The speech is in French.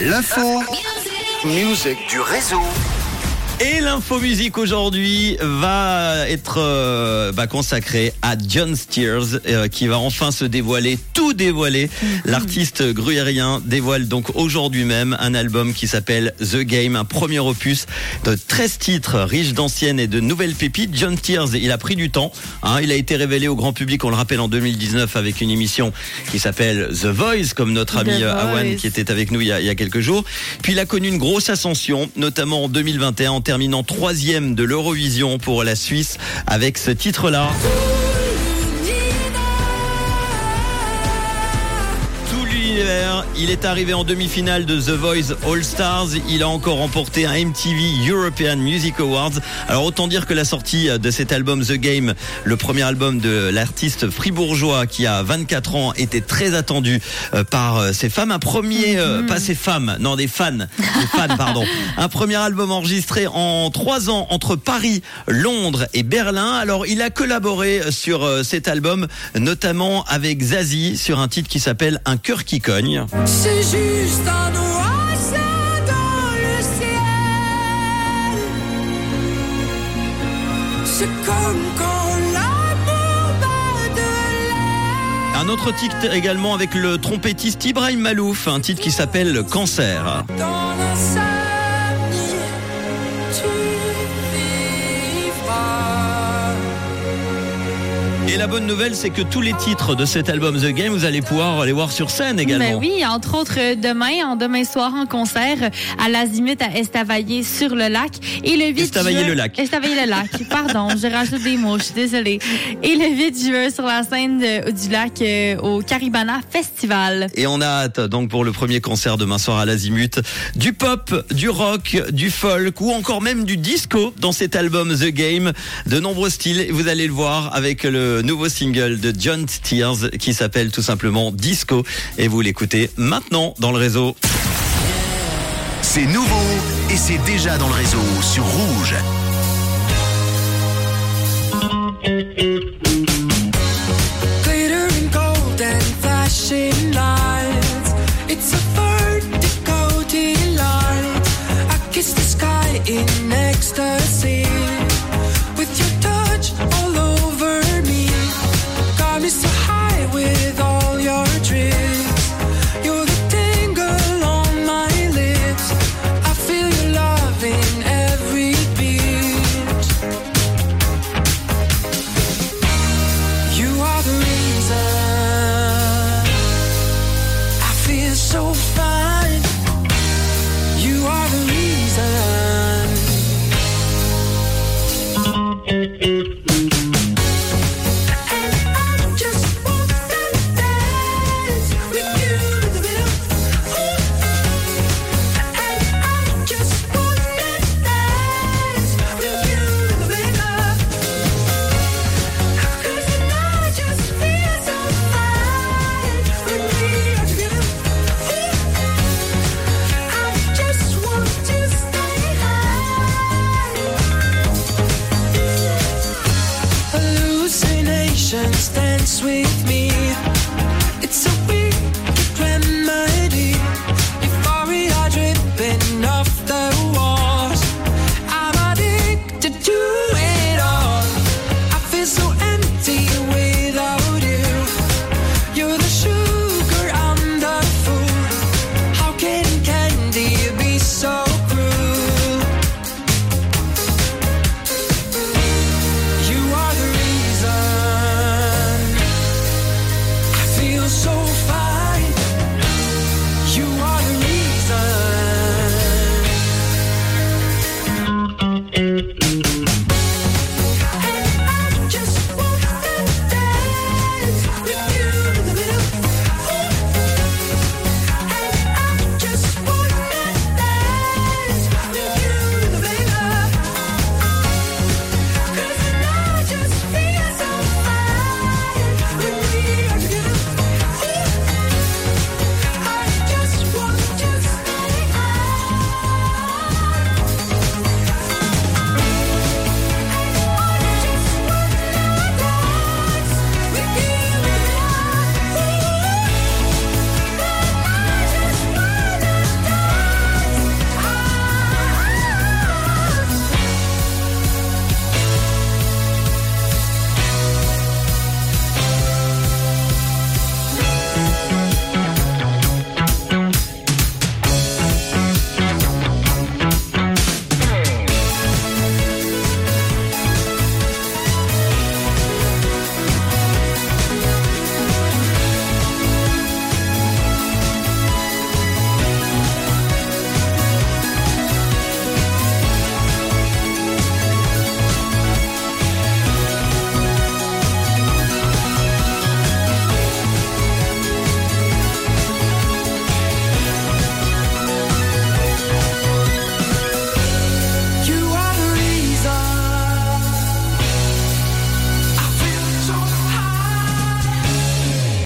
L'info. Musique du réseau. Et l'info musique aujourd'hui va être euh, bah, consacrée à John Steers euh, qui va enfin se dévoiler, tout dévoiler. L'artiste gruyérien dévoile donc aujourd'hui même un album qui s'appelle The Game, un premier opus de 13 titres riches d'anciennes et de nouvelles pépites. John Steers, il a pris du temps. hein. il a été révélé au grand public, on le rappelle, en 2019 avec une émission qui s'appelle The Voice, comme notre ami euh, Awan qui était avec nous il y, a, il y a quelques jours. Puis il a connu une grosse ascension, notamment en 2021 en terminant troisième de l'Eurovision pour la Suisse avec ce titre-là. Il est arrivé en demi-finale de The Voice All Stars. Il a encore remporté un MTV European Music Awards. Alors autant dire que la sortie de cet album The Game, le premier album de l'artiste fribourgeois qui a 24 ans, était très attendu euh, par euh, ses femmes. Un premier, euh, pas ses femmes, non des fans, des fans pardon. Un premier album enregistré en trois ans entre Paris, Londres et Berlin. Alors il a collaboré sur cet album, notamment avec Zazie sur un titre qui s'appelle Un cœur qui cogne. C'est juste un oiseau dans le ciel. C'est comme quand l'air Un autre titre également avec le trompettiste Ibrahim Malouf, un titre qui s'appelle Cancer. dans Et la bonne nouvelle, c'est que tous les titres de cet album The Game, vous allez pouvoir les voir sur scène également. Ben oui, entre autres euh, demain, en demain soir en concert à l'Azimut à Estavayer sur le lac et le 8 Estavayer juin- le lac. Estavayer le lac. Pardon, j'ai rajouté des mots, je suis désolée. Et le 8 juin sur la scène de- du lac euh, au Caribana Festival. Et on a hâte donc pour le premier concert demain soir à l'Azimut du pop, du rock, du folk ou encore même du disco dans cet album The Game. De nombreux styles, vous allez le voir avec le nouveau single de John Steers qui s'appelle tout simplement Disco et vous l'écoutez maintenant dans le réseau. C'est nouveau et c'est déjà dans le réseau sur Rouge. Glittering gold and feel so fine. You are the reason. with me.